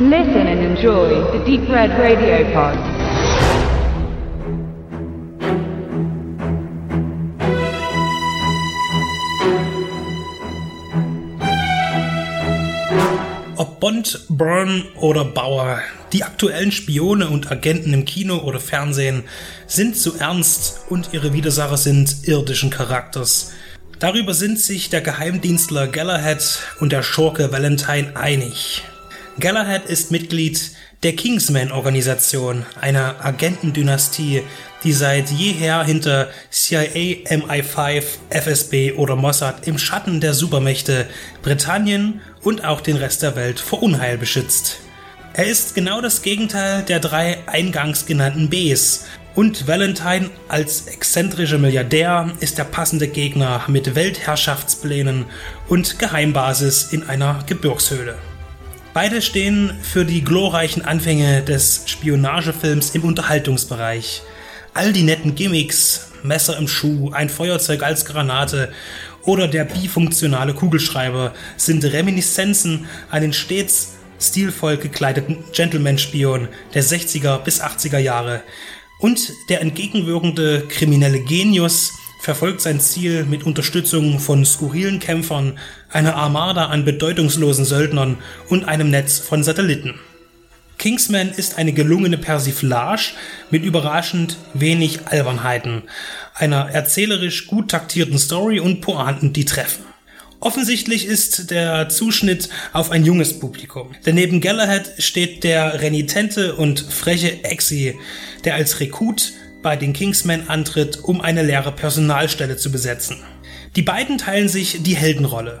Listen and enjoy the Deep Red Radio Pod. Ob Bond, Byrne oder Bauer, die aktuellen Spione und Agenten im Kino oder Fernsehen sind zu ernst und ihre Widersacher sind irdischen Charakters. Darüber sind sich der Geheimdienstler Galahad und der Schurke Valentine einig. Galahad ist Mitglied der Kingsman-Organisation, einer Agentendynastie, die seit jeher hinter CIA, MI5, FSB oder Mossad im Schatten der Supermächte Britannien und auch den Rest der Welt vor Unheil beschützt. Er ist genau das Gegenteil der drei eingangs genannten Bs. Und Valentine als exzentrischer Milliardär ist der passende Gegner mit Weltherrschaftsplänen und Geheimbasis in einer Gebirgshöhle. Beide stehen für die glorreichen Anfänge des Spionagefilms im Unterhaltungsbereich. All die netten Gimmicks, Messer im Schuh, ein Feuerzeug als Granate oder der bifunktionale Kugelschreiber sind Reminiszenzen an den stets stilvoll gekleideten Gentleman-Spion der 60er bis 80er Jahre. Und der entgegenwirkende kriminelle Genius verfolgt sein Ziel mit Unterstützung von skurrilen Kämpfern, einer Armada an bedeutungslosen Söldnern und einem Netz von Satelliten. Kingsman ist eine gelungene Persiflage mit überraschend wenig Albernheiten, einer erzählerisch gut taktierten Story und Pointen, die treffen. Offensichtlich ist der Zuschnitt auf ein junges Publikum. Denn neben Galahad steht der renitente und freche Exi, der als Rekrut bei den Kingsmen antritt, um eine leere Personalstelle zu besetzen. Die beiden teilen sich die Heldenrolle.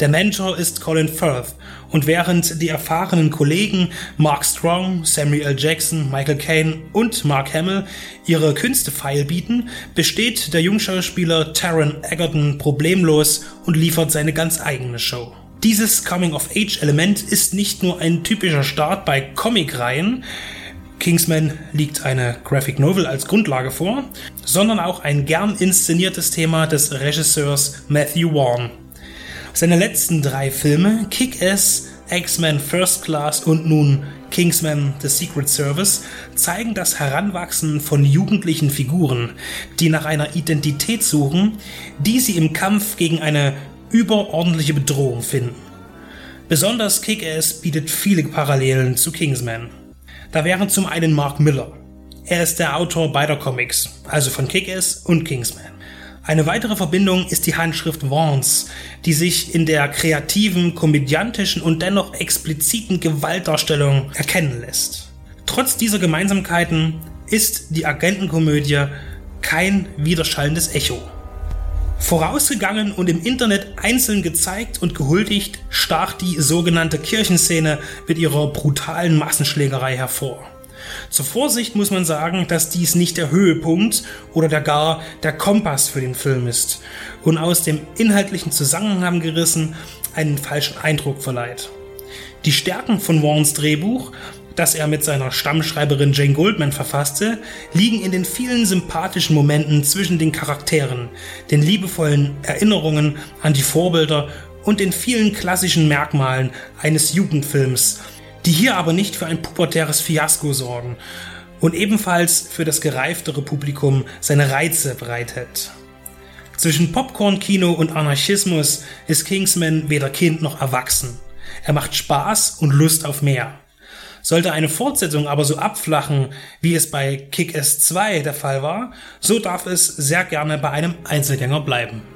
Der Mentor ist Colin Firth und während die erfahrenen Kollegen Mark Strong, Samuel L. Jackson, Michael Caine und Mark Hamill ihre Künste feilbieten, besteht der Jungschauspieler Taron Egerton problemlos und liefert seine ganz eigene Show. Dieses Coming-of-Age-Element ist nicht nur ein typischer Start bei Comic-Reihen, Kingsman liegt eine Graphic Novel als Grundlage vor, sondern auch ein gern inszeniertes Thema des Regisseurs Matthew Vaughn. Seine letzten drei Filme, Kick-Ass, X-Men First Class und nun Kingsman The Secret Service zeigen das Heranwachsen von jugendlichen Figuren, die nach einer Identität suchen, die sie im Kampf gegen eine überordentliche Bedrohung finden. Besonders Kick-Ass bietet viele Parallelen zu Kingsman. Da wären zum einen Mark Miller. Er ist der Autor beider Comics, also von Kick-Ass und Kingsman. Eine weitere Verbindung ist die Handschrift Vance, die sich in der kreativen, komödiantischen und dennoch expliziten Gewaltdarstellung erkennen lässt. Trotz dieser Gemeinsamkeiten ist die Agentenkomödie kein widerschallendes Echo. Vorausgegangen und im Internet einzeln gezeigt und gehuldigt stach die sogenannte Kirchenszene mit ihrer brutalen Massenschlägerei hervor. Zur Vorsicht muss man sagen, dass dies nicht der Höhepunkt oder der gar der Kompass für den Film ist und aus dem inhaltlichen Zusammenhang gerissen einen falschen Eindruck verleiht. Die Stärken von Warrens Drehbuch das er mit seiner Stammschreiberin Jane Goldman verfasste, liegen in den vielen sympathischen Momenten zwischen den Charakteren, den liebevollen Erinnerungen an die Vorbilder und den vielen klassischen Merkmalen eines Jugendfilms, die hier aber nicht für ein pubertäres Fiasko sorgen und ebenfalls für das gereiftere Publikum seine Reize bereithält. Zwischen Popcorn-Kino und Anarchismus ist Kingsman weder Kind noch erwachsen. Er macht Spaß und Lust auf mehr. Sollte eine Fortsetzung aber so abflachen, wie es bei Kick-Ass 2 der Fall war, so darf es sehr gerne bei einem Einzelgänger bleiben.